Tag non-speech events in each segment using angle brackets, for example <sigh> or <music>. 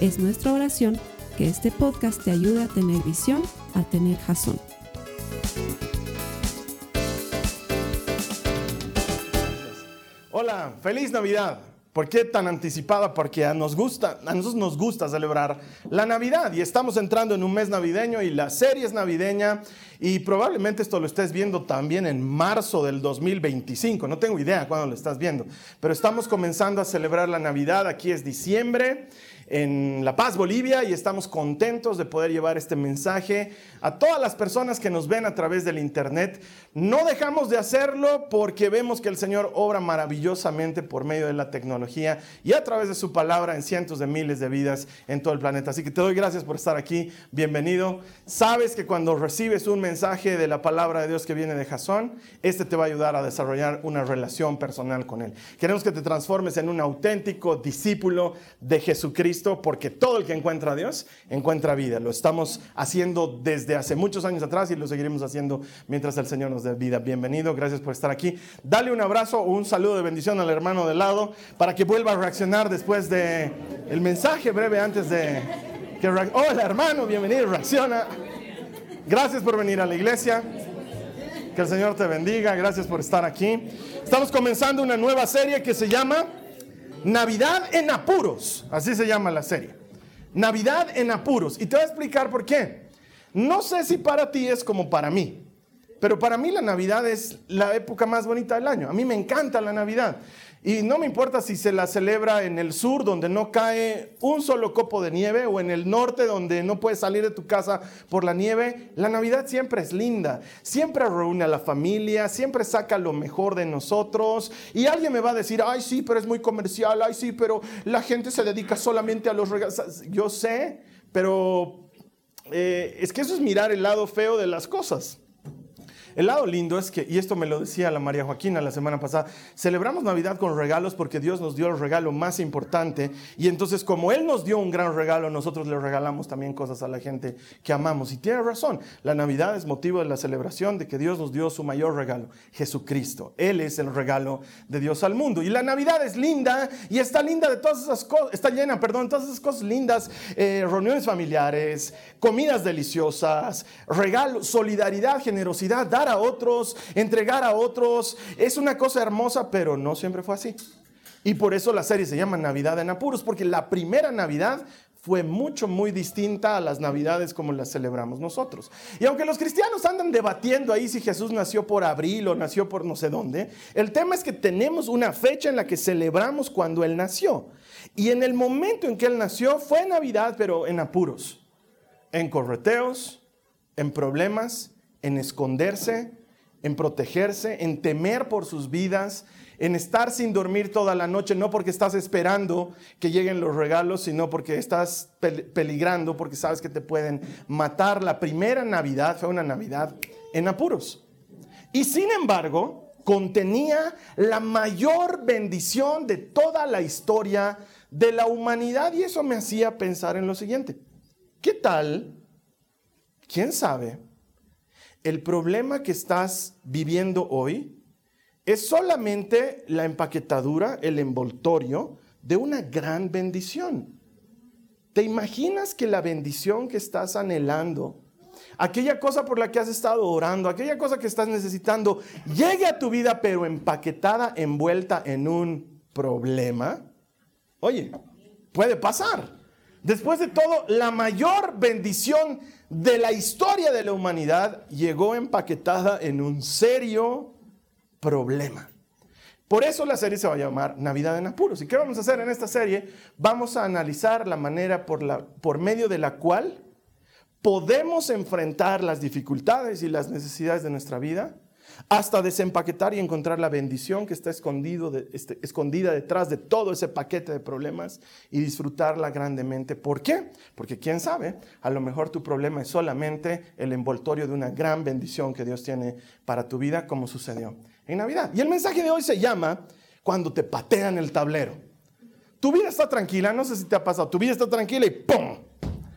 Es nuestra oración que este podcast te ayude a tener visión, a tener jazón. Hola, feliz Navidad. ¿Por qué tan anticipada? Porque a, nos gusta, a nosotros nos gusta celebrar la Navidad y estamos entrando en un mes navideño y la serie es navideña y probablemente esto lo estés viendo también en marzo del 2025. No tengo idea cuándo lo estás viendo, pero estamos comenzando a celebrar la Navidad. Aquí es diciembre en La Paz, Bolivia, y estamos contentos de poder llevar este mensaje a todas las personas que nos ven a través del Internet. No dejamos de hacerlo porque vemos que el Señor obra maravillosamente por medio de la tecnología y a través de su palabra en cientos de miles de vidas en todo el planeta. Así que te doy gracias por estar aquí. Bienvenido. Sabes que cuando recibes un mensaje de la palabra de Dios que viene de Jasón, este te va a ayudar a desarrollar una relación personal con Él. Queremos que te transformes en un auténtico discípulo de Jesucristo porque todo el que encuentra a Dios encuentra vida. Lo estamos haciendo desde hace muchos años atrás y lo seguiremos haciendo mientras el Señor nos dé vida. Bienvenido, gracias por estar aquí. Dale un abrazo o un saludo de bendición al hermano de lado para que vuelva a reaccionar después de el mensaje breve antes de que hola hermano, bienvenido, reacciona. Gracias por venir a la iglesia. Que el Señor te bendiga. Gracias por estar aquí. Estamos comenzando una nueva serie que se llama Navidad en apuros, así se llama la serie. Navidad en apuros. Y te voy a explicar por qué. No sé si para ti es como para mí, pero para mí la Navidad es la época más bonita del año. A mí me encanta la Navidad. Y no me importa si se la celebra en el sur, donde no cae un solo copo de nieve, o en el norte, donde no puedes salir de tu casa por la nieve. La Navidad siempre es linda, siempre reúne a la familia, siempre saca lo mejor de nosotros. Y alguien me va a decir, ay sí, pero es muy comercial, ay sí, pero la gente se dedica solamente a los regalos. Yo sé, pero eh, es que eso es mirar el lado feo de las cosas. El lado lindo es que, y esto me lo decía la María Joaquina la semana pasada, celebramos Navidad con regalos porque Dios nos dio el regalo más importante y entonces como Él nos dio un gran regalo, nosotros le regalamos también cosas a la gente que amamos. Y tiene razón, la Navidad es motivo de la celebración de que Dios nos dio su mayor regalo, Jesucristo. Él es el regalo de Dios al mundo. Y la Navidad es linda y está linda de todas esas cosas, está llena, perdón, de todas esas cosas lindas, eh, reuniones familiares, comidas deliciosas, regalos, solidaridad, generosidad, dar a otros, entregar a otros. Es una cosa hermosa, pero no siempre fue así. Y por eso la serie se llama Navidad en Apuros, porque la primera Navidad fue mucho, muy distinta a las Navidades como las celebramos nosotros. Y aunque los cristianos andan debatiendo ahí si Jesús nació por abril o nació por no sé dónde, el tema es que tenemos una fecha en la que celebramos cuando Él nació. Y en el momento en que Él nació fue Navidad, pero en apuros, en correteos, en problemas, en esconderse, en protegerse, en temer por sus vidas, en estar sin dormir toda la noche, no porque estás esperando que lleguen los regalos, sino porque estás peligrando, porque sabes que te pueden matar. La primera Navidad fue una Navidad en apuros. Y sin embargo, contenía la mayor bendición de toda la historia de la humanidad y eso me hacía pensar en lo siguiente. ¿Qué tal? ¿Quién sabe? El problema que estás viviendo hoy es solamente la empaquetadura, el envoltorio de una gran bendición. ¿Te imaginas que la bendición que estás anhelando, aquella cosa por la que has estado orando, aquella cosa que estás necesitando, llegue a tu vida pero empaquetada, envuelta en un problema? Oye, puede pasar. Después de todo, la mayor bendición de la historia de la humanidad llegó empaquetada en un serio problema. Por eso la serie se va a llamar Navidad en Apuros. ¿Y qué vamos a hacer en esta serie? Vamos a analizar la manera por, la, por medio de la cual podemos enfrentar las dificultades y las necesidades de nuestra vida, hasta desempaquetar y encontrar la bendición que está escondido este, escondida detrás de todo ese paquete de problemas y disfrutarla grandemente. ¿Por qué? Porque quién sabe, a lo mejor tu problema es solamente el envoltorio de una gran bendición que Dios tiene para tu vida, como sucedió en Navidad. Y el mensaje de hoy se llama cuando te patean el tablero. Tu vida está tranquila, no sé si te ha pasado, tu vida está tranquila y ¡pum!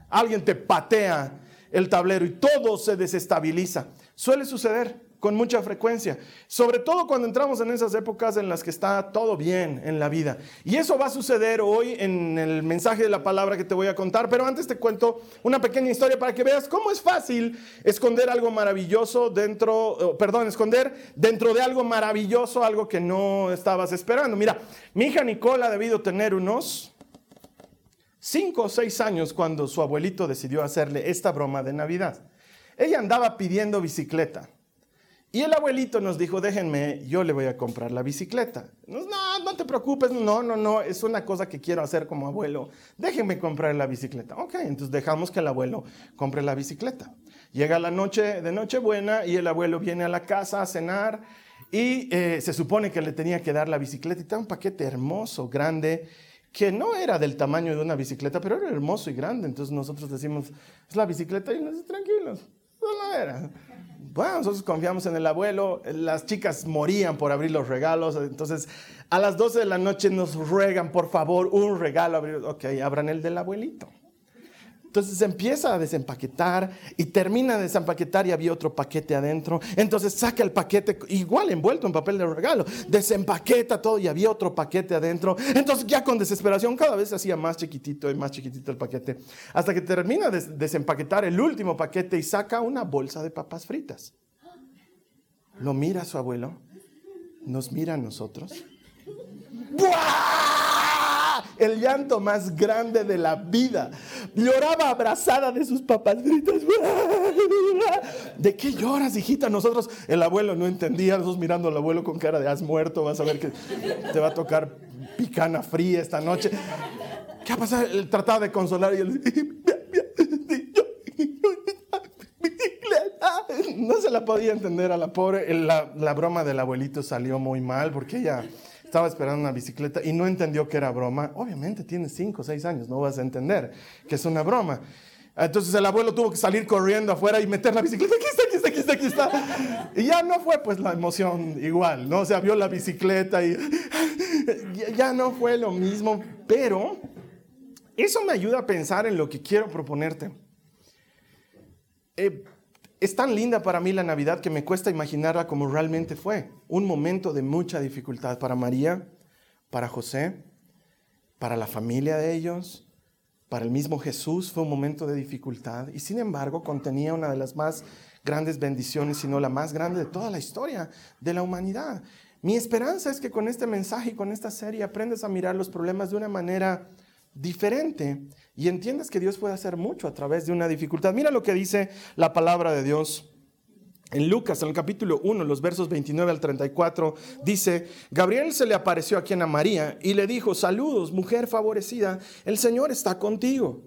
Alguien te patea el tablero y todo se desestabiliza. Suele suceder con mucha frecuencia, sobre todo cuando entramos en esas épocas en las que está todo bien en la vida. Y eso va a suceder hoy en el mensaje de la palabra que te voy a contar, pero antes te cuento una pequeña historia para que veas cómo es fácil esconder algo maravilloso dentro, perdón, esconder dentro de algo maravilloso algo que no estabas esperando. Mira, mi hija Nicola ha debido tener unos cinco o seis años cuando su abuelito decidió hacerle esta broma de Navidad. Ella andaba pidiendo bicicleta. Y el abuelito nos dijo, déjenme, yo le voy a comprar la bicicleta. No, no te preocupes, no, no, no, es una cosa que quiero hacer como abuelo. Déjenme comprar la bicicleta. Ok, entonces dejamos que el abuelo compre la bicicleta. Llega la noche de Nochebuena y el abuelo viene a la casa a cenar y eh, se supone que le tenía que dar la bicicleta y está un paquete hermoso, grande, que no era del tamaño de una bicicleta, pero era hermoso y grande. Entonces nosotros decimos, es la bicicleta y nos tranquilos, no la era. Bueno, nosotros confiamos en el abuelo, las chicas morían por abrir los regalos, entonces a las 12 de la noche nos ruegan, por favor, un regalo, ok, abran el del abuelito. Entonces empieza a desempaquetar y termina de desempaquetar y había otro paquete adentro. Entonces saca el paquete igual envuelto en papel de regalo, desempaqueta todo y había otro paquete adentro. Entonces ya con desesperación cada vez se hacía más chiquitito y más chiquitito el paquete. Hasta que termina de desempaquetar el último paquete y saca una bolsa de papas fritas. Lo mira su abuelo, nos mira a nosotros. ¡Buah! El llanto más grande de la vida. Lloraba abrazada de sus fritas. ¿De qué lloras, hijita? Nosotros, el abuelo no entendía, nosotros mirando al abuelo con cara de has muerto, vas a ver que te va a tocar picana fría esta noche. ¿Qué ha pasado? Él trataba de consolar y él no se la podía entender a la pobre. La, la broma del abuelito salió muy mal porque ella estaba esperando una bicicleta y no entendió que era broma. Obviamente tiene 5 o 6 años, no vas a entender que es una broma. Entonces el abuelo tuvo que salir corriendo afuera y meter la bicicleta. Aquí está, aquí está, aquí está, aquí está. Y ya no fue pues la emoción igual, ¿no? O sea, vio la bicicleta y ya no fue lo mismo. Pero eso me ayuda a pensar en lo que quiero proponerte. Eh, es tan linda para mí la Navidad que me cuesta imaginarla como realmente fue. Un momento de mucha dificultad para María, para José, para la familia de ellos, para el mismo Jesús fue un momento de dificultad y sin embargo contenía una de las más grandes bendiciones, sino la más grande de toda la historia de la humanidad. Mi esperanza es que con este mensaje y con esta serie aprendes a mirar los problemas de una manera diferente y entiendes que Dios puede hacer mucho a través de una dificultad. Mira lo que dice la palabra de Dios. En Lucas, en el capítulo 1, los versos 29 al 34, dice, Gabriel se le apareció aquí a María y le dijo, saludos, mujer favorecida, el Señor está contigo.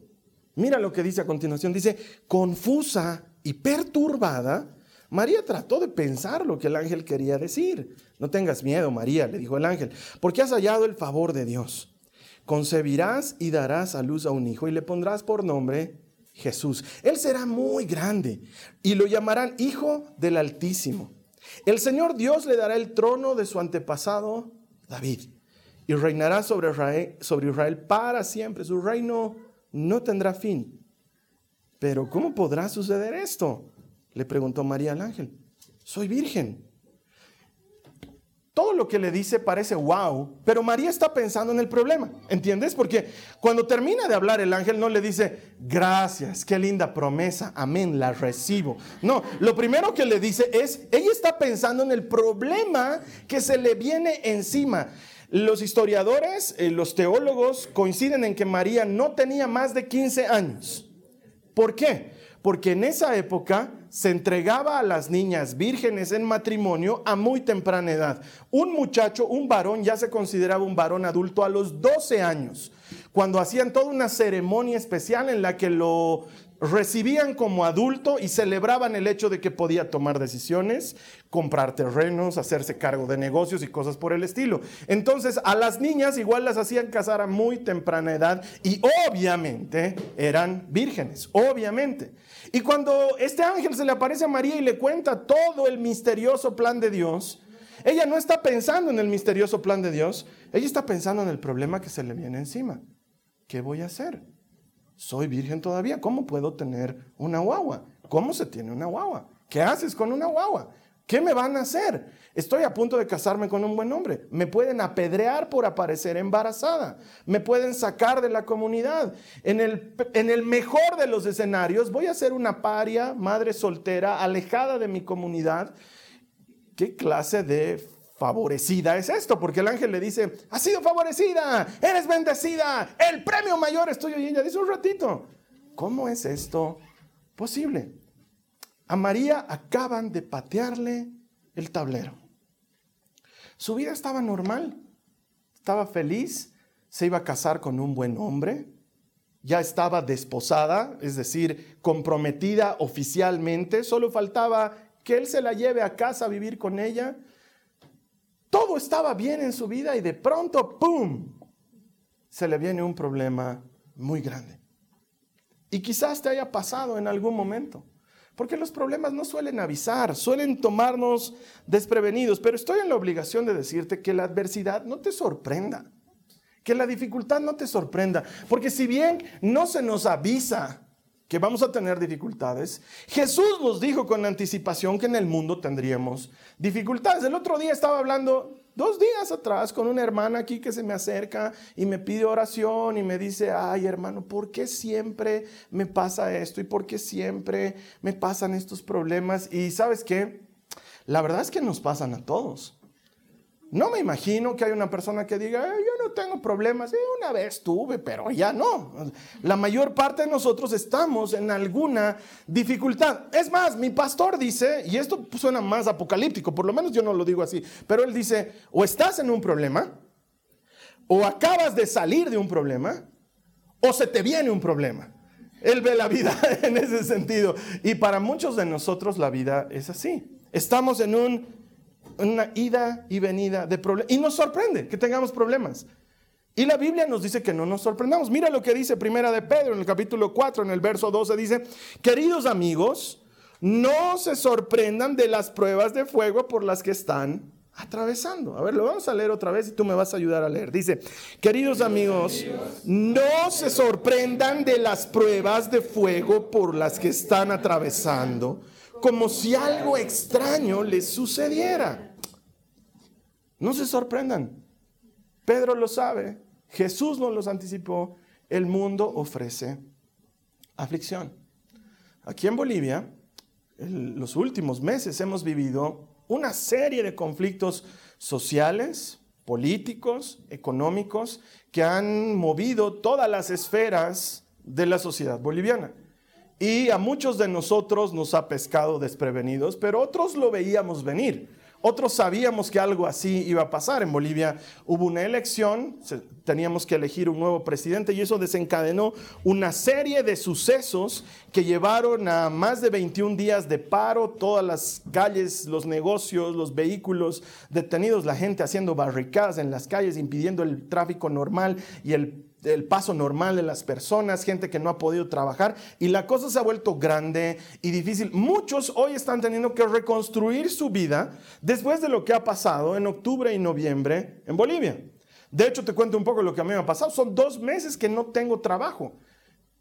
Mira lo que dice a continuación, dice, confusa y perturbada, María trató de pensar lo que el ángel quería decir. No tengas miedo, María, le dijo el ángel, porque has hallado el favor de Dios concebirás y darás a luz a un hijo y le pondrás por nombre Jesús. Él será muy grande y lo llamarán Hijo del Altísimo. El Señor Dios le dará el trono de su antepasado David y reinará sobre Israel, sobre Israel para siempre. Su reino no tendrá fin. Pero ¿cómo podrá suceder esto? Le preguntó María al ángel. Soy virgen todo lo que le dice parece wow, pero María está pensando en el problema, ¿entiendes? Porque cuando termina de hablar el ángel no le dice, gracias, qué linda promesa, amén, la recibo. No, lo primero que le dice es, ella está pensando en el problema que se le viene encima. Los historiadores, eh, los teólogos coinciden en que María no tenía más de 15 años. ¿Por qué? Porque en esa época se entregaba a las niñas vírgenes en matrimonio a muy temprana edad. Un muchacho, un varón, ya se consideraba un varón adulto a los 12 años, cuando hacían toda una ceremonia especial en la que lo recibían como adulto y celebraban el hecho de que podía tomar decisiones, comprar terrenos, hacerse cargo de negocios y cosas por el estilo. Entonces a las niñas igual las hacían casar a muy temprana edad y obviamente eran vírgenes, obviamente. Y cuando este ángel se le aparece a María y le cuenta todo el misterioso plan de Dios, ella no está pensando en el misterioso plan de Dios, ella está pensando en el problema que se le viene encima. ¿Qué voy a hacer? Soy virgen todavía, ¿cómo puedo tener una guagua? ¿Cómo se tiene una guagua? ¿Qué haces con una guagua? ¿Qué me van a hacer? Estoy a punto de casarme con un buen hombre. Me pueden apedrear por aparecer embarazada. Me pueden sacar de la comunidad. En el, en el mejor de los escenarios, voy a ser una paria, madre soltera, alejada de mi comunidad. ¿Qué clase de favorecida es esto, porque el ángel le dice, has sido favorecida, eres bendecida, el premio mayor es tuyo. Y ella dice un ratito, ¿cómo es esto posible? A María acaban de patearle el tablero. Su vida estaba normal, estaba feliz, se iba a casar con un buen hombre, ya estaba desposada, es decir, comprometida oficialmente, solo faltaba que él se la lleve a casa a vivir con ella todo estaba bien en su vida y de pronto, ¡pum!, se le viene un problema muy grande. Y quizás te haya pasado en algún momento. Porque los problemas no suelen avisar, suelen tomarnos desprevenidos, pero estoy en la obligación de decirte que la adversidad no te sorprenda, que la dificultad no te sorprenda, porque si bien no se nos avisa que vamos a tener dificultades. Jesús nos dijo con anticipación que en el mundo tendríamos dificultades. El otro día estaba hablando, dos días atrás, con una hermana aquí que se me acerca y me pide oración y me dice, ay hermano, ¿por qué siempre me pasa esto? ¿Y por qué siempre me pasan estos problemas? Y sabes qué? La verdad es que nos pasan a todos. No me imagino que hay una persona que diga, yo no tengo problemas, una vez tuve, pero ya no. La mayor parte de nosotros estamos en alguna dificultad. Es más, mi pastor dice, y esto suena más apocalíptico, por lo menos yo no lo digo así, pero él dice, o estás en un problema, o acabas de salir de un problema, o se te viene un problema. Él ve la vida <laughs> en ese sentido. Y para muchos de nosotros la vida es así. Estamos en un una ida y venida de problemas. Y nos sorprende que tengamos problemas. Y la Biblia nos dice que no nos sorprendamos. Mira lo que dice Primera de Pedro en el capítulo 4, en el verso 12, dice, queridos amigos, no se sorprendan de las pruebas de fuego por las que están atravesando. A ver, lo vamos a leer otra vez y tú me vas a ayudar a leer. Dice, queridos amigos, no se sorprendan de las pruebas de fuego por las que están atravesando como si algo extraño les sucediera. No se sorprendan. Pedro lo sabe, Jesús nos los anticipó, el mundo ofrece aflicción. Aquí en Bolivia, en los últimos meses hemos vivido una serie de conflictos sociales, políticos, económicos, que han movido todas las esferas de la sociedad boliviana. Y a muchos de nosotros nos ha pescado desprevenidos, pero otros lo veíamos venir. Otros sabíamos que algo así iba a pasar. En Bolivia hubo una elección, teníamos que elegir un nuevo presidente y eso desencadenó una serie de sucesos que llevaron a más de 21 días de paro, todas las calles, los negocios, los vehículos detenidos, la gente haciendo barricadas en las calles, impidiendo el tráfico normal y el el paso normal de las personas, gente que no ha podido trabajar y la cosa se ha vuelto grande y difícil. Muchos hoy están teniendo que reconstruir su vida después de lo que ha pasado en octubre y noviembre en Bolivia. De hecho, te cuento un poco lo que a mí me ha pasado. Son dos meses que no tengo trabajo.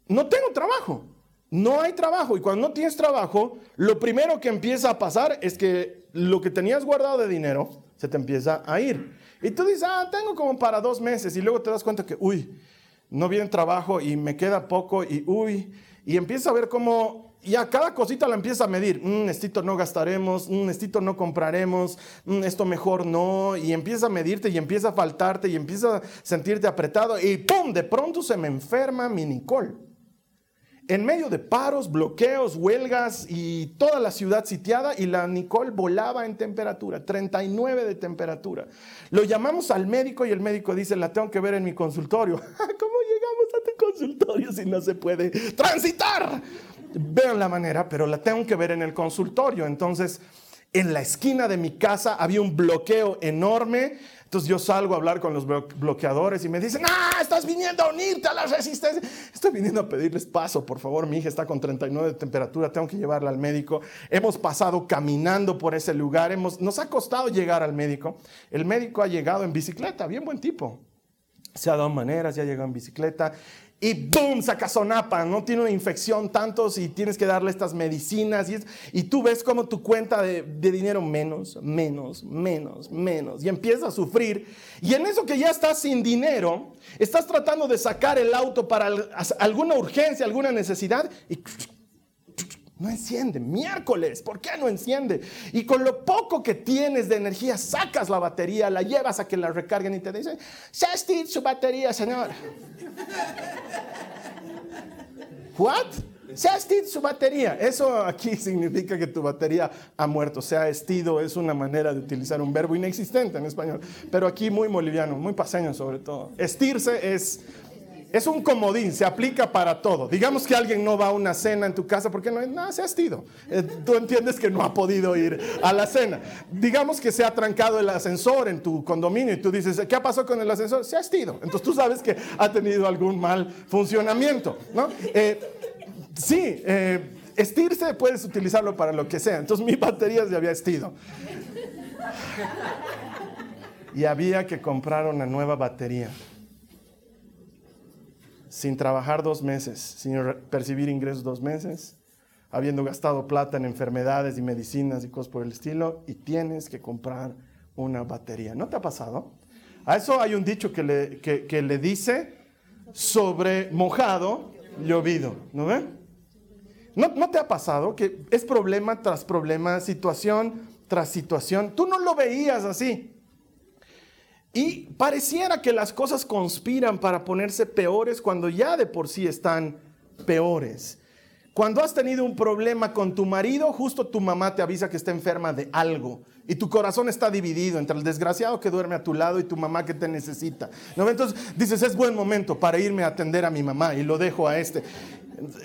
No tengo trabajo. No hay trabajo. Y cuando no tienes trabajo, lo primero que empieza a pasar es que lo que tenías guardado de dinero se te empieza a ir. Y tú dices, ah, tengo como para dos meses. Y luego te das cuenta que, uy, no viene trabajo y me queda poco y uy, y empieza a ver cómo ya cada cosita la empieza a medir. Mm, esto no gastaremos, mm, esto no compraremos, mm, esto mejor no. Y empieza a medirte y empieza a faltarte y empieza a sentirte apretado. Y ¡pum! De pronto se me enferma mi Nicole. En medio de paros, bloqueos, huelgas y toda la ciudad sitiada y la Nicole volaba en temperatura, 39 de temperatura. Lo llamamos al médico y el médico dice, la tengo que ver en mi consultorio. <laughs> ¿Cómo llegamos a tu consultorio si no se puede transitar? veo la manera, pero la tengo que ver en el consultorio. Entonces, en la esquina de mi casa había un bloqueo enorme. Entonces yo salgo a hablar con los bloqueadores y me dicen, ah, estás viniendo a unirte a la resistencia. Estoy viniendo a pedirles paso, por favor, mi hija está con 39 de temperatura, tengo que llevarla al médico. Hemos pasado caminando por ese lugar, hemos, nos ha costado llegar al médico. El médico ha llegado en bicicleta, bien buen tipo. Se ha dado maneras, ya llegado en bicicleta y ¡boom! saca sonapa, no tiene una infección tantos y tienes que darle estas medicinas y, tú ves como tu cuenta de, dinero menos, menos, menos, menos y empiezas a sufrir y en eso que ya estás sin dinero, estás tratando de sacar el auto para alguna urgencia, alguna necesidad y no enciende. Miércoles, ¿por qué no enciende? Y con lo poco que tienes de energía, sacas la batería, la llevas a que la recarguen y te dicen, Steve, su batería, señor. ¿What? Se ha su batería. Eso aquí <laughs> significa que tu batería ha muerto. Se ha estido es una manera de utilizar un verbo inexistente en español, pero aquí muy boliviano, muy paseño sobre todo. Estirse es es un comodín, se aplica para todo. Digamos que alguien no va a una cena en tu casa porque no, nada, se ha estido. Eh, tú entiendes que no ha podido ir a la cena. Digamos que se ha trancado el ascensor en tu condominio y tú dices, ¿qué ha pasado con el ascensor? Se ha estido. Entonces tú sabes que ha tenido algún mal funcionamiento. ¿no? Eh, sí, eh, estirse puedes utilizarlo para lo que sea. Entonces mi batería se había estido. Y había que comprar una nueva batería sin trabajar dos meses, sin percibir ingresos dos meses, habiendo gastado plata en enfermedades y medicinas y cosas por el estilo, y tienes que comprar una batería. ¿No te ha pasado? A eso hay un dicho que le, que, le dice sobre mojado, llovido, ¿no ve? ¿No, ¿No te ha pasado que es problema tras problema, situación tras situación? Tú no lo veías así. Y pareciera que las cosas conspiran para ponerse peores cuando ya de por sí están peores. Cuando has tenido un problema con tu marido, justo tu mamá te avisa que está enferma de algo y tu corazón está dividido entre el desgraciado que duerme a tu lado y tu mamá que te necesita. ¿No? Entonces dices, es buen momento para irme a atender a mi mamá y lo dejo a este.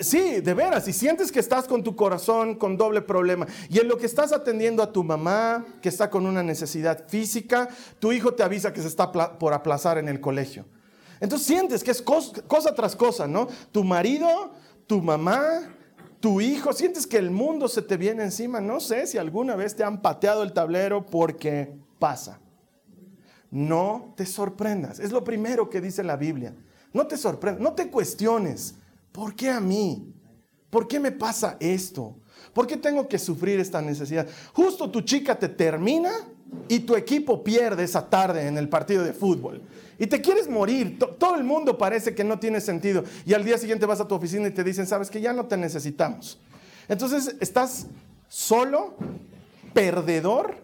Sí, de veras, si sientes que estás con tu corazón con doble problema y en lo que estás atendiendo a tu mamá que está con una necesidad física, tu hijo te avisa que se está por aplazar en el colegio. Entonces sientes que es cosa, tras cosa, ¿no? Tu marido, tu mamá, tu hijo, sientes que el mundo se te viene encima. No sé si alguna vez te han pateado el tablero porque pasa. No te sorprendas. Es lo primero que dice la Biblia. No te sorprendas, no te cuestiones. ¿Por qué a mí? ¿Por qué me pasa esto? ¿Por qué tengo que sufrir esta necesidad? Justo tu chica te termina y tu equipo pierde esa tarde en el partido de fútbol. Y te quieres morir. Todo el mundo parece que no tiene sentido. Y al día siguiente vas a tu oficina y te dicen, sabes que ya no te necesitamos. Entonces estás solo, perdedor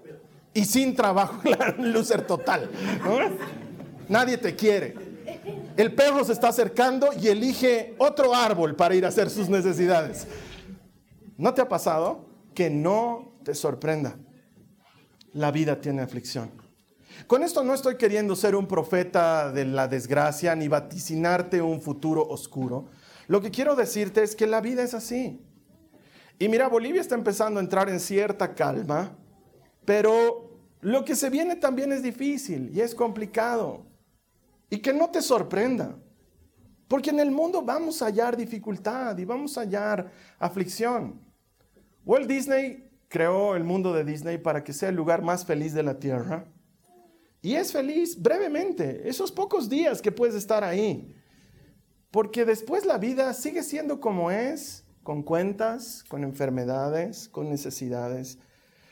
y sin trabajo. <laughs> Loser total. Nadie te quiere. El perro se está acercando y elige otro árbol para ir a hacer sus necesidades. ¿No te ha pasado? Que no te sorprenda. La vida tiene aflicción. Con esto no estoy queriendo ser un profeta de la desgracia ni vaticinarte un futuro oscuro. Lo que quiero decirte es que la vida es así. Y mira, Bolivia está empezando a entrar en cierta calma, pero lo que se viene también es difícil y es complicado. Y que no te sorprenda, porque en el mundo vamos a hallar dificultad y vamos a hallar aflicción. Walt Disney creó el mundo de Disney para que sea el lugar más feliz de la tierra. Y es feliz brevemente, esos pocos días que puedes estar ahí. Porque después la vida sigue siendo como es, con cuentas, con enfermedades, con necesidades.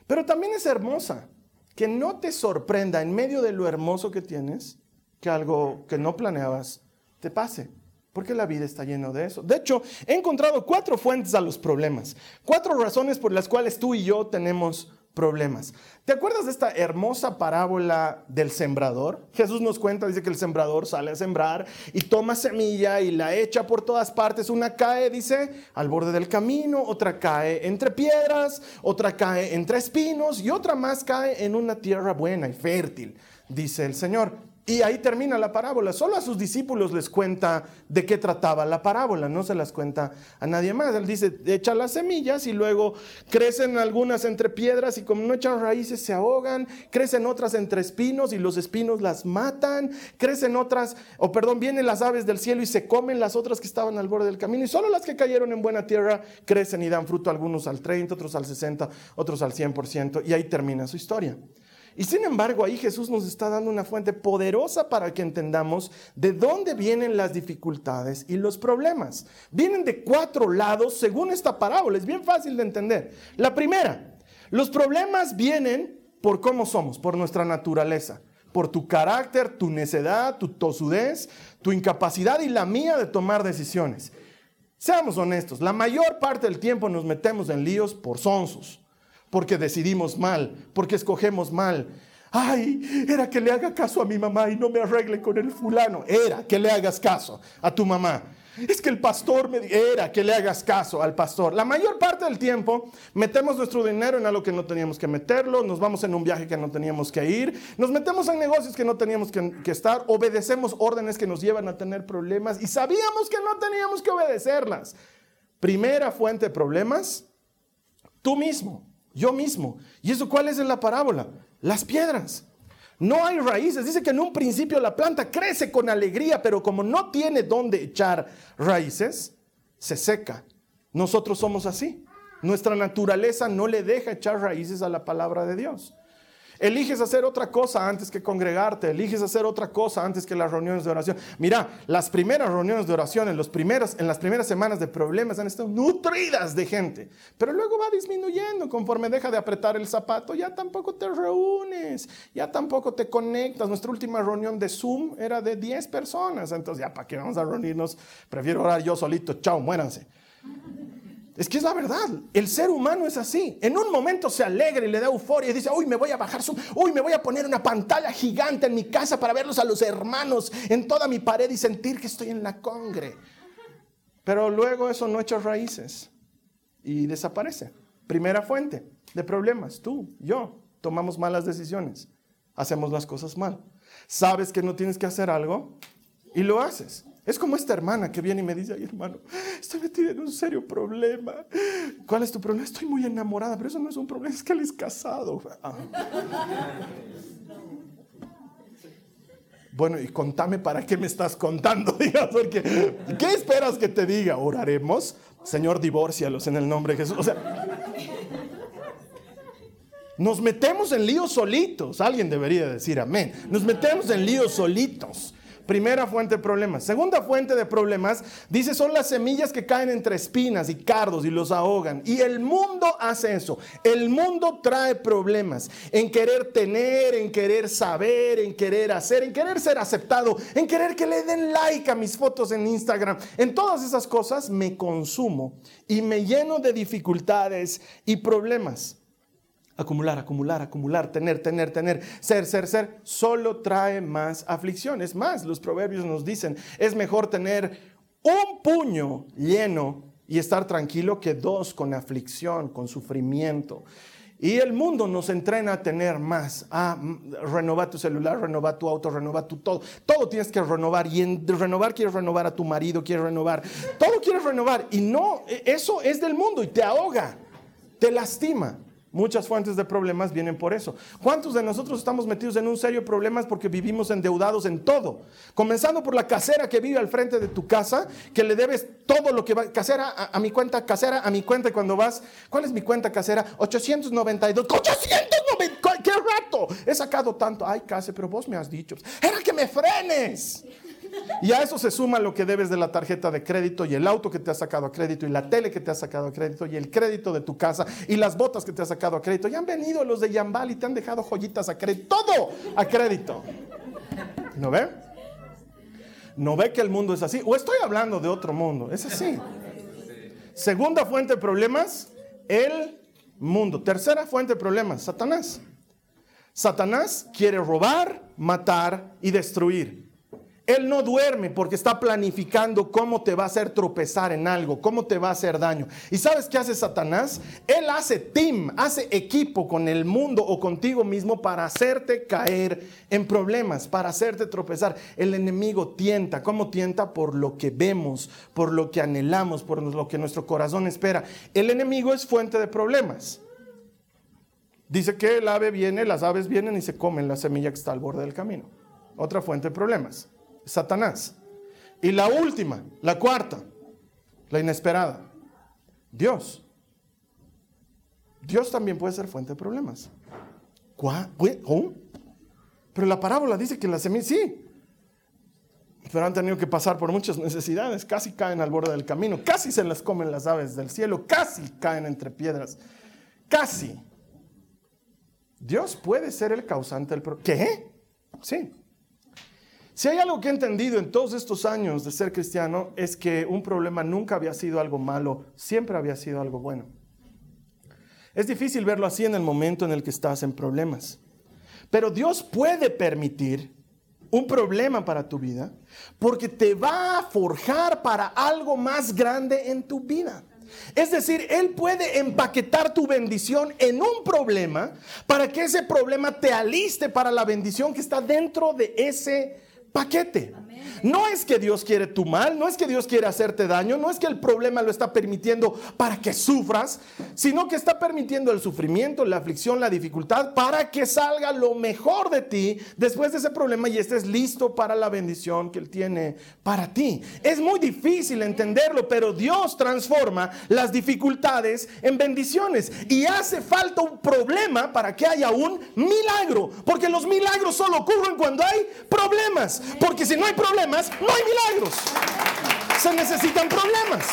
Pero también es hermosa. Que no te sorprenda en medio de lo hermoso que tienes, que algo que no planeabas te pase. Porque la vida está llena de eso. De hecho, he encontrado cuatro fuentes a los problemas. Cuatro razones por las cuales tú y yo tenemos problemas. ¿Te acuerdas de esta hermosa parábola del sembrador? Jesús nos cuenta, dice que el sembrador sale a sembrar y toma semilla y la echa por todas partes. Una cae, dice, al borde del camino, otra cae entre piedras, otra cae entre espinos y otra más cae en una tierra buena y fértil, dice el Señor. Y ahí termina la parábola. Solo a sus discípulos les cuenta de qué trataba la parábola, no se las cuenta a nadie más. Él dice, echa las semillas y luego crecen algunas entre piedras y como no echan raíces se ahogan, crecen otras entre espinos y los espinos las matan, crecen otras, o perdón, vienen las aves del cielo y se comen las otras que estaban al borde del camino y solo las que cayeron en buena tierra crecen y dan fruto, algunos al 30, otros al 60, otros al 100% y ahí termina su historia. Y sin embargo, ahí Jesús nos está dando una fuente poderosa para que entendamos de dónde vienen las dificultades y los problemas. Vienen de cuatro lados según esta parábola. Es bien fácil de entender. La primera, los problemas vienen por cómo somos, por nuestra naturaleza, por tu carácter, tu necedad, tu tosudez, tu incapacidad y la mía de tomar decisiones. Seamos honestos, la mayor parte del tiempo nos metemos en líos por sonsos porque decidimos mal, porque escogemos mal. Ay, era que le haga caso a mi mamá y no me arregle con el fulano. Era que le hagas caso a tu mamá. Es que el pastor me era que le hagas caso al pastor. La mayor parte del tiempo metemos nuestro dinero en algo que no teníamos que meterlo, nos vamos en un viaje que no teníamos que ir, nos metemos en negocios que no teníamos que, que estar, obedecemos órdenes que nos llevan a tener problemas y sabíamos que no teníamos que obedecerlas. Primera fuente de problemas, tú mismo. Yo mismo. ¿Y eso cuál es en la parábola? Las piedras. No hay raíces. Dice que en un principio la planta crece con alegría, pero como no tiene dónde echar raíces, se seca. Nosotros somos así. Nuestra naturaleza no le deja echar raíces a la palabra de Dios. Eliges hacer otra cosa antes que congregarte, eliges hacer otra cosa antes que las reuniones de oración. Mira, las primeras reuniones de oración en, en las primeras semanas de problemas han estado nutridas de gente, pero luego va disminuyendo conforme deja de apretar el zapato, ya tampoco te reúnes, ya tampoco te conectas. Nuestra última reunión de Zoom era de 10 personas, entonces ya para qué vamos a reunirnos, prefiero orar yo solito, chao, muéranse. Es que es la verdad. El ser humano es así. En un momento se alegra y le da euforia y dice, uy, me voy a bajar, uy, me voy a poner una pantalla gigante en mi casa para verlos a los hermanos en toda mi pared y sentir que estoy en la congre. Pero luego eso no echa raíces y desaparece. Primera fuente de problemas, tú, yo, tomamos malas decisiones, hacemos las cosas mal. Sabes que no tienes que hacer algo y lo haces. Es como esta hermana que viene y me dice, ay hermano, estoy metida en un serio problema. ¿Cuál es tu problema? Estoy muy enamorada, pero eso no es un problema, es que él es casado. Ah. Bueno, y contame para qué me estás contando, <laughs> porque ¿qué esperas que te diga? Oraremos, Señor, divórcialos en el nombre de Jesús. O sea, nos metemos en líos solitos, alguien debería decir amén. Nos metemos en líos solitos. Primera fuente de problemas. Segunda fuente de problemas, dice, son las semillas que caen entre espinas y cardos y los ahogan. Y el mundo hace eso. El mundo trae problemas en querer tener, en querer saber, en querer hacer, en querer ser aceptado, en querer que le den like a mis fotos en Instagram. En todas esas cosas me consumo y me lleno de dificultades y problemas acumular, acumular, acumular, tener, tener, tener, ser, ser, ser, solo trae más aflicciones. Más, los proverbios nos dicen, es mejor tener un puño lleno y estar tranquilo que dos con aflicción, con sufrimiento. Y el mundo nos entrena a tener más, a renovar tu celular, renovar tu auto, renovar tu todo. Todo tienes que renovar y en renovar quieres renovar a tu marido, quieres renovar, todo quieres renovar. Y no, e, eso es del mundo y te ahoga, te lastima. Muchas fuentes de problemas vienen por eso. ¿Cuántos de nosotros estamos metidos en un serio problema porque vivimos endeudados en todo? Comenzando por la casera que vive al frente de tu casa, que le debes todo lo que va, casera a, mi cuenta, casera a mi cuenta y cuando vas, ¿cuál es mi cuenta casera? 892. ¡892! ¡Qué rato! He sacado tanto. Ay, case, pero vos me has dicho. Era que me frenes. Y a eso se suma lo que debes de la tarjeta de crédito y el auto que te ha sacado a crédito y la tele que te ha sacado a crédito y el crédito de tu casa y las botas que te ha sacado a crédito. Y han venido los de Yambal y te han dejado joyitas a crédito. Todo a crédito. ¿No ve? ¿No ve que el mundo es así? ¿O estoy hablando de otro mundo? Es así. Segunda fuente de problemas, el mundo. Tercera fuente de problemas, Satanás. Satanás quiere robar, matar y destruir. Él no duerme porque está planificando cómo te va a hacer tropezar en algo, cómo te va a hacer daño. ¿Y sabes qué hace Satanás? Él hace team, hace equipo con el mundo o contigo mismo para hacerte caer en problemas, para hacerte tropezar. El enemigo tienta. ¿Cómo tienta? Por lo que vemos, por lo que anhelamos, por lo que nuestro corazón espera. El enemigo es fuente de problemas. Dice que el ave viene, las aves vienen y se comen la semilla que está al borde del camino. Otra fuente de problemas. Satanás. Y la última, la cuarta, la inesperada, Dios. Dios también puede ser fuente de problemas. ¿Cómo? Pero la parábola dice que la semilla, sí, pero han tenido que pasar por muchas necesidades, casi caen al borde del camino, casi se las comen las aves del cielo, casi caen entre piedras, casi. Dios puede ser el causante del problema. ¿Qué? Sí. Si hay algo que he entendido en todos estos años de ser cristiano es que un problema nunca había sido algo malo, siempre había sido algo bueno. Es difícil verlo así en el momento en el que estás en problemas. Pero Dios puede permitir un problema para tu vida porque te va a forjar para algo más grande en tu vida. Es decir, Él puede empaquetar tu bendición en un problema para que ese problema te aliste para la bendición que está dentro de ese paquete. No es que Dios quiere tu mal, no es que Dios quiere hacerte daño, no es que el problema lo está permitiendo para que sufras, sino que está permitiendo el sufrimiento, la aflicción, la dificultad para que salga lo mejor de ti después de ese problema y estés listo para la bendición que Él tiene para ti. Es muy difícil entenderlo, pero Dios transforma las dificultades en bendiciones y hace falta un problema para que haya un milagro, porque los milagros solo ocurren cuando hay problemas, porque si no hay problemas, no hay milagros. Se necesitan problemas.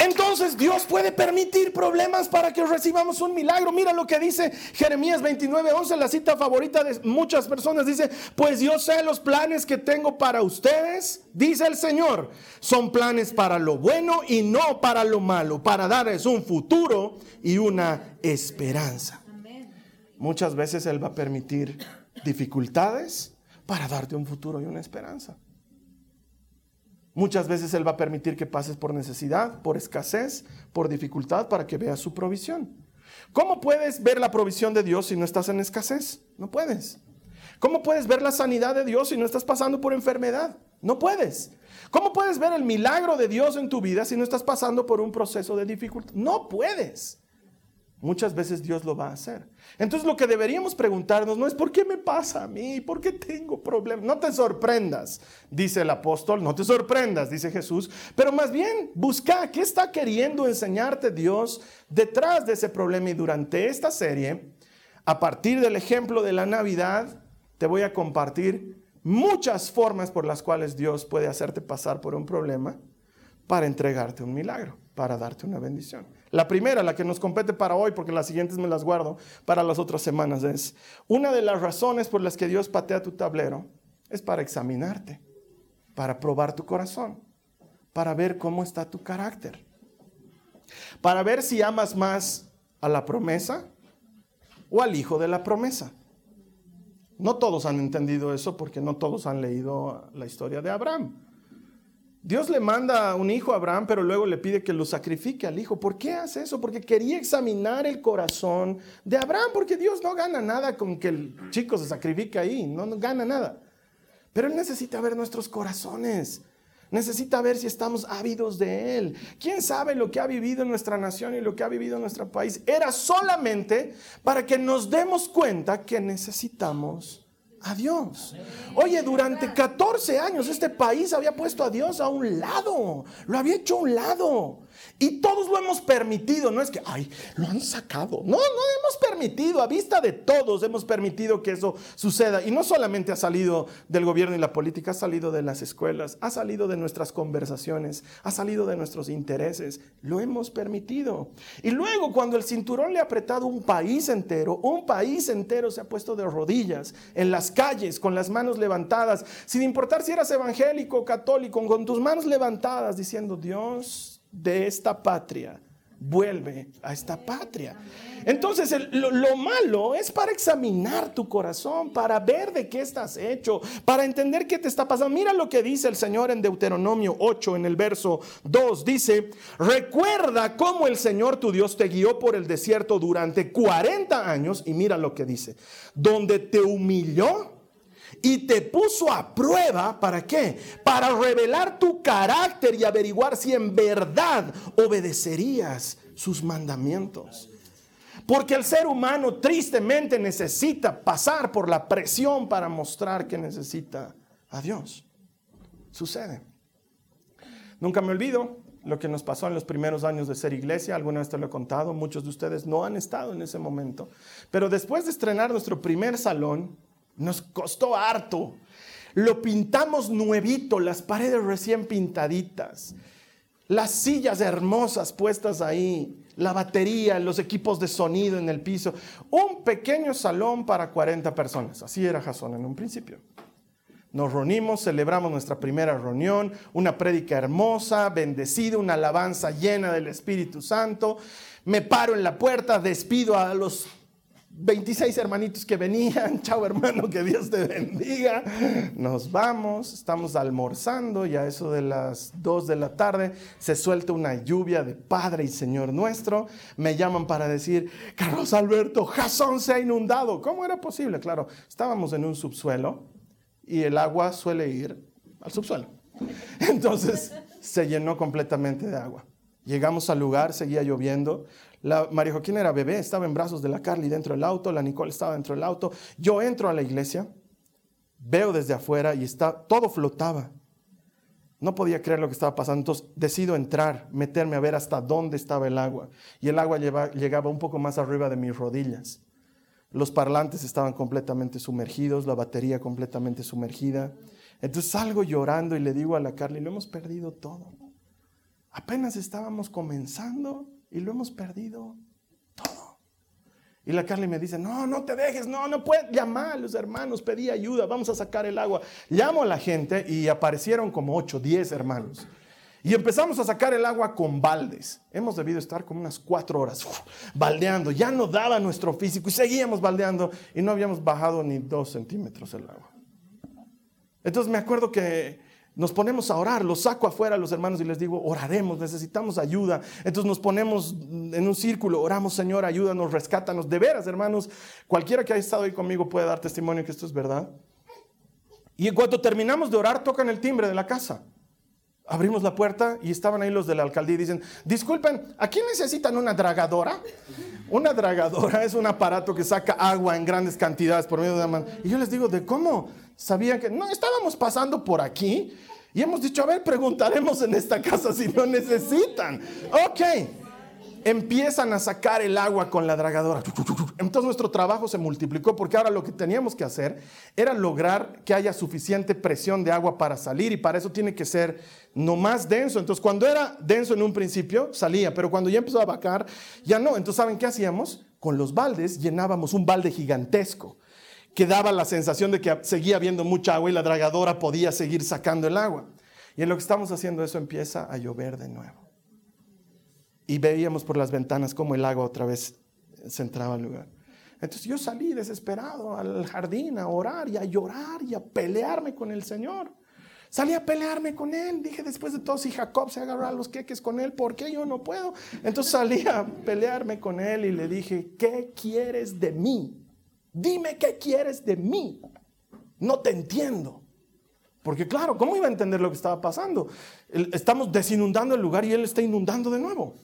Entonces Dios puede permitir problemas para que recibamos un milagro. Mira lo que dice Jeremías 29, 11, la cita favorita de muchas personas. Dice, pues yo sé los planes que tengo para ustedes, dice el Señor. Son planes para lo bueno y no para lo malo, para darles un futuro y una esperanza. Muchas veces Él va a permitir dificultades para darte un futuro y una esperanza. Muchas veces Él va a permitir que pases por necesidad, por escasez, por dificultad para que veas su provisión. ¿Cómo puedes ver la provisión de Dios si no estás en escasez? No puedes. ¿Cómo puedes ver la sanidad de Dios si no estás pasando por enfermedad? No puedes. ¿Cómo puedes ver el milagro de Dios en tu vida si no estás pasando por un proceso de dificultad? No puedes. Muchas veces Dios lo va a hacer. Entonces lo que deberíamos preguntarnos no es ¿por qué me pasa a mí? ¿Por qué tengo problemas? No te sorprendas, dice el apóstol, no te sorprendas, dice Jesús, pero más bien busca qué está queriendo enseñarte Dios detrás de ese problema y durante esta serie, a partir del ejemplo de la Navidad, te voy a compartir muchas formas por las cuales Dios puede hacerte pasar por un problema para entregarte un milagro, para darte una bendición. La primera, la que nos compete para hoy, porque las siguientes me las guardo para las otras semanas, es una de las razones por las que Dios patea tu tablero es para examinarte, para probar tu corazón, para ver cómo está tu carácter, para ver si amas más a la promesa o al hijo de la promesa. No todos han entendido eso porque no todos han leído la historia de Abraham. Dios le manda un hijo a Abraham, pero luego le pide que lo sacrifique al hijo. ¿Por qué hace eso? Porque quería examinar el corazón de Abraham, porque Dios no gana nada con que el chico se sacrifique ahí, no, gana nada. Pero Él necesita ver nuestros corazones, necesita ver si estamos ávidos de Él. ¿Quién sabe lo que ha vivido en nuestra nación y lo que ha vivido en nuestro país? Era solamente para que nos demos cuenta que necesitamos a Dios. Oye, durante 14 años este país había puesto a Dios a un lado, lo había hecho a un lado. Y todos lo hemos permitido, no es que, ay, lo han sacado. No, no hemos permitido, a vista de todos hemos permitido que eso suceda. Y no solamente ha salido del gobierno y la política, ha salido de las escuelas, ha salido de nuestras conversaciones, ha salido de nuestros intereses. Lo hemos permitido. Y luego cuando el cinturón le ha apretado un país entero, un país entero se ha puesto de rodillas en las calles, con las manos levantadas, sin importar si eras evangélico o católico, con tus manos levantadas, diciendo, Dios, de esta patria, vuelve a esta patria. Entonces, lo, lo, malo es para examinar tu corazón, para ver de qué estás hecho, para entender qué te está pasando. Mira lo que dice el Señor en Deuteronomio 8, en el verso 2. Dice, recuerda cómo el Señor tu Dios te guió por el desierto durante 40 años, y mira lo que dice, donde te humilló y te puso a prueba, ¿para qué? Para revelar tu carácter y averiguar si en verdad obedecerías sus mandamientos. Porque el ser humano tristemente necesita pasar por la presión para mostrar que necesita a Dios. Sucede. Nunca me olvido lo que nos pasó en los primeros años de ser iglesia. Alguna vez te lo he contado. Muchos de ustedes no han estado en ese momento. Pero después de estrenar nuestro primer salón, nos costó harto. Lo pintamos nuevito, las paredes recién pintaditas, las sillas hermosas puestas ahí, la batería, los equipos de sonido en el piso. Un pequeño salón para 40 personas. Así era Jason en un principio. Nos reunimos, celebramos nuestra primera reunión, una prédica hermosa, bendecida, una alabanza llena del Espíritu Santo. Me paro en la puerta, despido a los 26 hermanitos que venían, <laughs> chao hermano, que Dios te bendiga. Nos vamos, estamos almorzando y a eso de las 2 de la tarde se suelta una lluvia de Padre y Señor nuestro. Me llaman para decir, Carlos Alberto, Jasón se ha inundado. ¿Cómo era posible? Claro, estábamos en un subsuelo y el agua suele ir al subsuelo. Entonces se llenó completamente de agua. Llegamos al lugar, seguía lloviendo. La María Joaquín era bebé, estaba en brazos de la Carly dentro del auto, la Nicole estaba dentro del auto. Yo entro a la iglesia, veo desde afuera y está, todo flotaba. No podía creer lo que estaba pasando, entonces decido entrar, meterme a ver hasta dónde estaba el agua. Y el agua llegaba un poco más arriba de mis rodillas. Los parlantes estaban completamente sumergidos, la batería completamente sumergida. Entonces salgo llorando y le digo a la Carly, lo hemos perdido todo. Apenas estábamos comenzando y lo hemos perdido todo. Y la Carly me dice, no, no te dejes, no, no puedes llamar a los hermanos, pedí ayuda, vamos a sacar el agua. Llamo a la gente y aparecieron como 8, 10 hermanos. Y empezamos a sacar el agua con baldes. Hemos debido estar como unas cuatro horas baldeando. Ya no daba nuestro físico y seguíamos baldeando y no habíamos bajado ni dos centímetros el agua. Entonces me acuerdo que nos ponemos a orar, los saco afuera a los hermanos y les digo, oraremos, necesitamos ayuda. Entonces nos ponemos en un círculo, oramos, Señor, ayúdanos, rescátanos. De veras, hermanos, cualquiera que haya estado ahí conmigo puede dar testimonio que esto es verdad. Y en cuanto terminamos de orar, tocan el timbre de la casa. Abrimos la puerta y estaban ahí los de la alcaldía y dicen, disculpen, ¿aquí necesitan una dragadora? Una dragadora es un aparato que saca agua en grandes cantidades por medio de la mano. Y yo les digo, ¿de cómo? Sabían que no estábamos pasando por aquí y hemos dicho, a ver, preguntaremos en esta casa si no necesitan. Ok. Empiezan a sacar el agua con la dragadora. Entonces nuestro trabajo se multiplicó porque ahora lo que teníamos que hacer era lograr que haya suficiente presión de agua para salir y para eso tiene que ser no más denso. Entonces cuando era denso en un principio salía, pero cuando ya empezó a vacar ya no. Entonces ¿saben qué hacíamos? Con los baldes llenábamos un balde gigantesco que daba la sensación de que seguía habiendo mucha agua y la dragadora podía seguir sacando el agua. Y en lo que estamos haciendo eso empieza a llover de nuevo. Y veíamos por las ventanas cómo el agua otra vez se entraba al lugar. Entonces yo salí desesperado al jardín a orar y a llorar y a pelearme con el Señor. Salí a pelearme con él. Dije, después de todo, si Jacob se agarra a los queques con él, ¿por qué yo no puedo? Entonces salí a pelearme con él y le dije, ¿qué quieres de mí? Dime qué quieres de mí. No te entiendo. Porque claro, ¿cómo iba a entender lo que estaba pasando? Estamos desinundando el lugar y él está inundando de nuevo.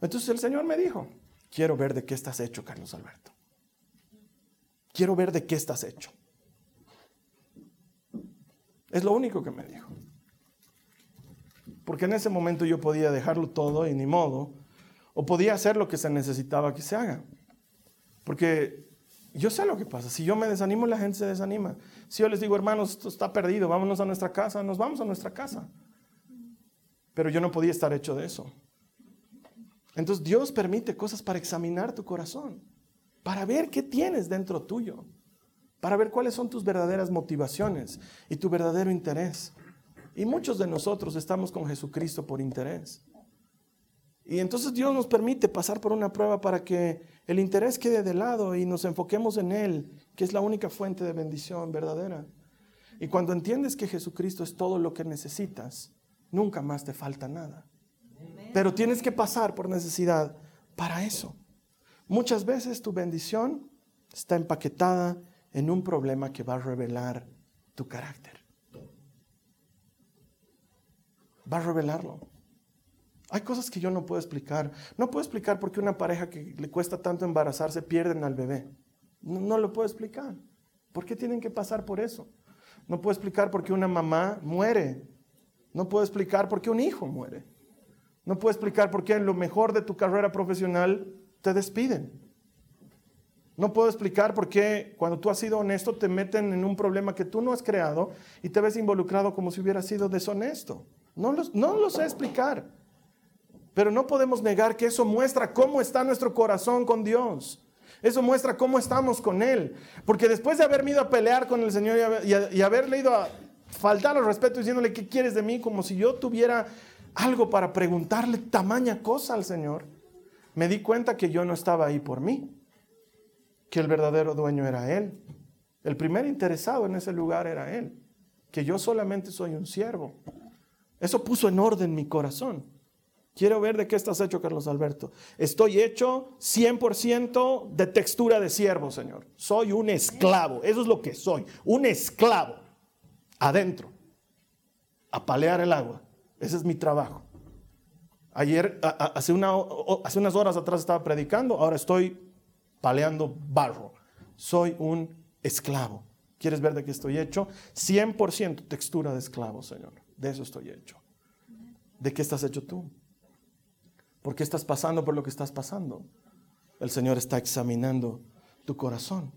Entonces el Señor me dijo, quiero ver de qué estás hecho, Carlos Alberto. Quiero ver de qué estás hecho. Es lo único que me dijo. Porque en ese momento yo podía dejarlo todo y ni modo, o podía hacer lo que se necesitaba que se haga. Porque yo sé lo que pasa. Si yo me desanimo, la gente se desanima. Si yo les digo, hermanos, esto está perdido, vámonos a nuestra casa, nos vamos a nuestra casa. Pero yo no podía estar hecho de eso. Entonces Dios permite cosas para examinar tu corazón, para ver qué tienes dentro tuyo, para ver cuáles son tus verdaderas motivaciones y tu verdadero interés. Y muchos de nosotros estamos con Jesucristo por interés. Y entonces Dios nos permite pasar por una prueba para que el interés quede de lado y nos enfoquemos en Él, que es la única fuente de bendición verdadera. Y cuando entiendes que Jesucristo es todo lo que necesitas, nunca más te falta nada. Pero tienes que pasar por necesidad para eso. Muchas veces tu bendición está empaquetada en un problema que va a revelar tu carácter. Va a revelarlo. Hay cosas que yo no puedo explicar. No puedo explicar por qué una pareja que le cuesta tanto embarazarse pierden al bebé. No, lo puedo explicar. ¿Por qué tienen que pasar por eso? No puedo explicar por qué una mamá muere. No puedo explicar por qué un hijo muere. No puedo explicar por qué en lo mejor de tu carrera profesional te despiden. No puedo explicar por qué cuando tú has sido honesto te meten en un problema que tú no has creado y te ves involucrado como si hubieras sido deshonesto. No, no lo sé explicar. Pero no podemos negar que eso muestra cómo está nuestro corazón con Dios. Eso muestra cómo estamos con Él. Porque después de haberme ido a pelear con el Señor y, haber, y haberle ido a faltar al respeto diciéndole, ¿qué quieres de mí? Como si yo tuviera algo para preguntarle tamaña cosa al Señor, me di cuenta que yo no estaba ahí por mí, que el verdadero dueño era Él. El primer interesado en ese lugar era Él, que yo solamente soy un siervo. Eso puso en orden mi corazón. Quiero ver de qué estás hecho, Carlos Alberto. Estoy hecho 100% de textura de siervo, Señor. Soy un esclavo. Eso es lo que soy. Un esclavo. Adentro. A palear el agua. Ese es mi trabajo. Ayer, hace, hace unas horas atrás estaba predicando. Ahora estoy paleando barro. Soy un esclavo. ¿Quieres ver de qué estoy hecho? 100% textura de esclavo, Señor. De eso estoy hecho. ¿De qué estás hecho tú? ¿Por qué estás pasando por lo que estás pasando? El Señor está examinando tu corazón.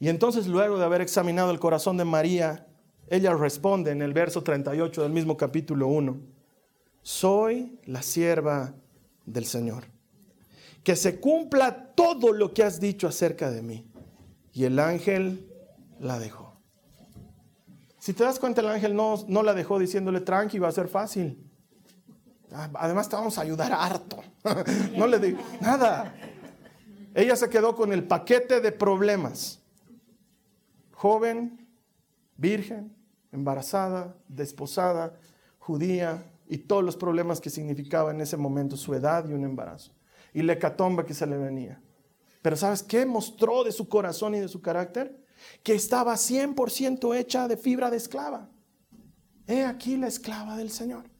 Y entonces luego de haber examinado el corazón de María, ella responde en el verso 38 del mismo capítulo 1, soy la sierva del Señor. Que se cumpla todo lo que has dicho acerca de mí. Y el ángel la dejó. Si te das cuenta, el ángel no, no la dejó diciéndole, tranqui, va a ser fácil. Ah, además te vamos a ayudar harto. <laughs> no le digo nada. Ella se quedó con el paquete de problemas. Joven, virgen, embarazada, desposada, judía y todos los problemas que significaba en ese momento su edad y un embarazo. Y la hecatombe que se le venía. Pero ¿sabes qué mostró de su corazón y de su carácter? Que estaba 100% hecha de fibra de esclava. He aquí la esclava del Señor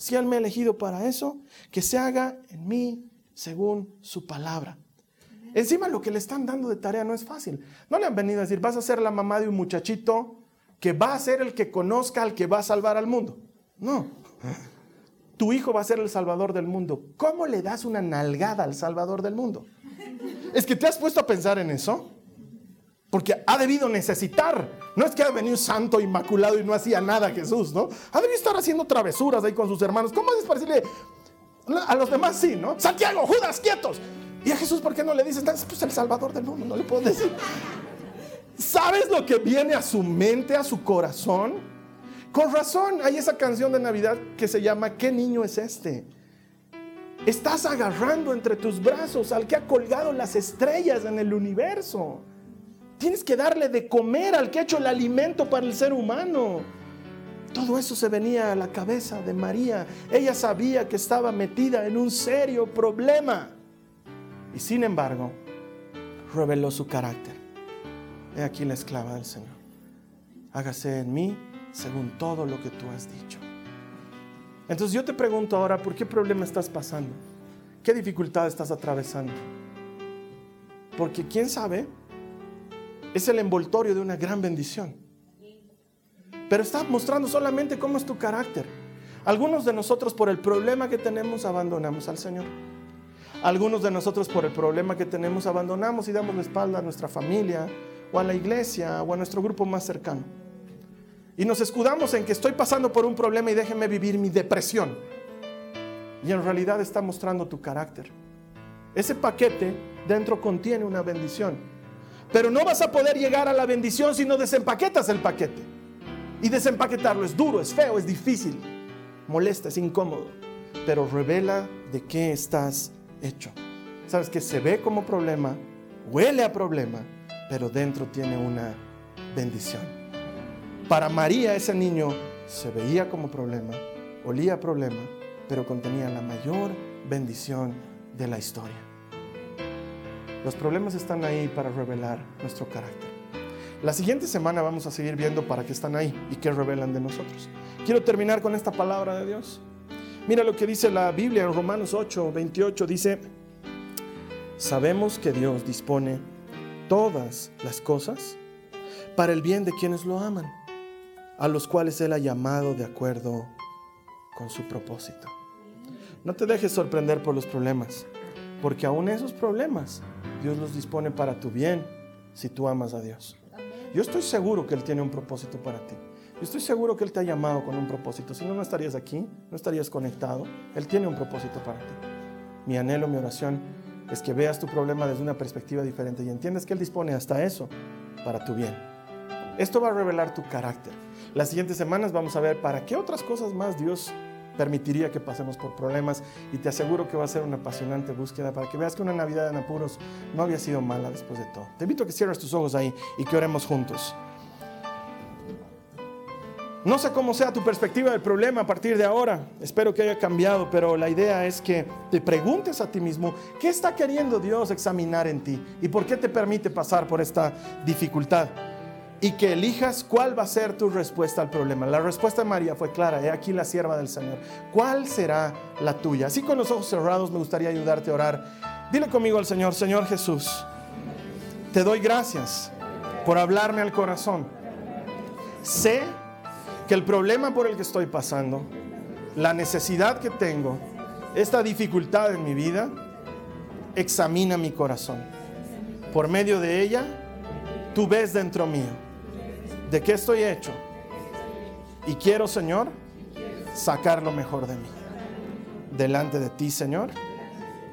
si Él me ha elegido para eso, que se haga en mí según su palabra. Encima lo que le están dando de tarea no es fácil. No le han venido a decir, vas a ser la mamá de un muchachito que va a ser el que conozca al que va a salvar al mundo. No. Tu hijo va a ser el salvador del mundo. ¿Cómo le das una nalgada al salvador del mundo? Es que te has puesto a pensar en eso. Porque ha debido necesitar. No es que ha venido santo, inmaculado y no hacía nada Jesús, ¿no? Ha debido estar haciendo travesuras ahí con sus hermanos. ¿Cómo es para decirle a los demás sí, ¿no? Santiago, Judas, quietos. Y a Jesús, ¿por qué no le dices? Pues el Salvador del mundo, no le puedo decir. ¿Sabes lo que viene a su mente, a su corazón? Con razón hay esa canción de Navidad que se llama ¿Qué niño es este? Estás agarrando entre tus brazos al que ha colgado las estrellas en el universo. Tienes que darle de comer al que ha hecho el alimento para el ser humano. Todo eso se venía a la cabeza de María. Ella sabía que estaba metida en un serio problema. Y sin embargo, reveló su carácter. He aquí la esclava del Señor. Hágase en mí según todo lo que tú has dicho. Entonces yo te pregunto ahora, ¿por qué problema estás pasando? ¿Qué dificultad estás atravesando? Porque quién sabe, es el envoltorio de una gran bendición. Pero está mostrando solamente cómo es tu carácter. Algunos de nosotros por el problema que tenemos abandonamos al Señor. Algunos de nosotros por el problema que tenemos abandonamos y damos la espalda a nuestra familia o a la iglesia o a nuestro grupo más cercano. Y nos escudamos en que estoy pasando por un problema y déjenme vivir mi depresión. Y en realidad está mostrando tu carácter. Ese paquete dentro contiene una bendición pero no vas a poder llegar a la bendición si no desempaquetas el paquete. Y desempaquetarlo es duro, es feo, es difícil, molesta, es incómodo, pero revela de qué estás hecho. Sabes que se ve como problema, huele a problema, pero dentro tiene una bendición. Para María ese niño se veía como problema, olía a problema, pero contenía la mayor bendición de la historia. Los problemas están ahí para revelar nuestro carácter. La siguiente semana vamos a seguir viendo para qué están ahí y qué revelan de nosotros. Quiero terminar con esta palabra de Dios. Mira lo que dice la Biblia en Romanos 8, 28. Dice, sabemos que Dios dispone todas las cosas para el bien de quienes lo aman, a los cuales Él ha llamado de acuerdo con su propósito. No te dejes sorprender por los problemas, porque aún esos problemas Dios los dispone para tu bien si tú amas a Dios. Yo estoy seguro que Él tiene un propósito para ti. Yo estoy seguro que Él te ha llamado con un propósito. Si no, no estarías aquí, no estarías conectado. Él tiene un propósito para ti. Mi anhelo, mi oración es que veas tu problema desde una perspectiva diferente y entiendas que Él dispone hasta eso para tu bien. Esto va a revelar tu carácter. Las siguientes semanas vamos a ver para qué otras cosas más Dios permitiría que pasemos por problemas y te aseguro que va a ser una apasionante búsqueda para que veas que una Navidad en apuros no había sido mala después de todo. Te invito a que cierres tus ojos ahí y que oremos juntos. No sé cómo sea tu perspectiva del problema a partir de ahora. Espero que haya cambiado, pero la idea es que te preguntes a ti mismo, ¿qué está queriendo Dios examinar en ti? ¿Y por qué te permite pasar por esta dificultad? Y que elijas cuál va a ser tu respuesta al problema. La respuesta de María fue clara, he aquí la sierva del Señor. ¿Cuál será la tuya? Así con los ojos cerrados me gustaría ayudarte a orar. Dile conmigo al Señor, Señor Jesús, te doy gracias por hablarme al corazón. Sé que el problema por el que estoy pasando, la necesidad que tengo, esta dificultad en mi vida, examina mi corazón. Por medio de ella, tú ves dentro mío de qué estoy hecho. Y quiero, Señor, sacar lo mejor de mí. Delante de ti, Señor,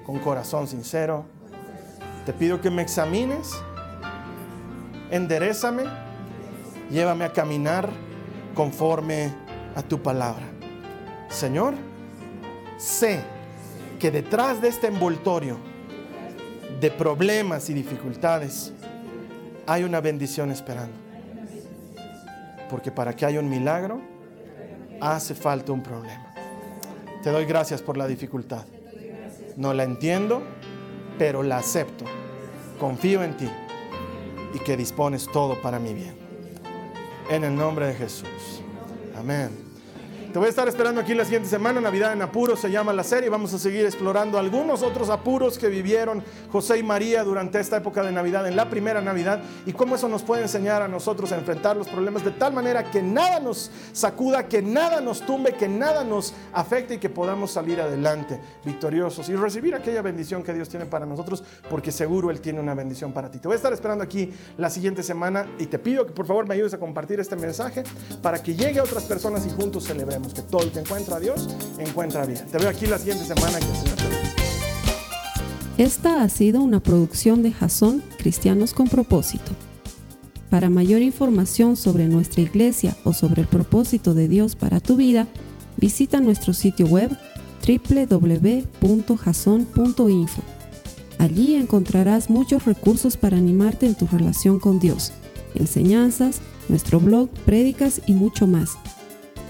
con corazón sincero, te pido que me examines, enderezame, llévame a caminar conforme a tu palabra. Señor, sé que detrás de este envoltorio de problemas y dificultades hay una bendición esperando. Porque para que haya un milagro hace falta un problema. Te doy gracias por la dificultad. No la entiendo, pero la acepto. Confío en ti y que dispones todo para mi bien en el nombre de Jesús. Amén. Te voy a estar esperando aquí la siguiente semana. Navidad en apuros se llama la serie. Vamos a seguir explorando algunos otros apuros que vivieron José y María durante esta época de Navidad, en la primera Navidad, y cómo eso nos puede enseñar a nosotros a enfrentar los problemas de tal manera que nada nos sacuda, que nada nos tumbe, que nada nos afecte y que podamos salir adelante victoriosos y recibir aquella bendición que Dios tiene para nosotros, porque seguro Él tiene una bendición para ti. Te voy a estar esperando aquí la siguiente semana y te pido que por favor me ayudes a compartir este mensaje para que llegue a otras personas y juntos celebremos que todo el que encuentra a Dios encuentra bien. Te veo aquí la siguiente semana. Esta ha sido una producción de Jason Cristianos con Propósito. Para mayor información sobre nuestra iglesia o sobre el propósito de Dios para tu vida, visita nuestro sitio web www.jason.info. Allí encontrarás muchos recursos para animarte en tu relación con Dios, enseñanzas, nuestro blog, prédicas y mucho más.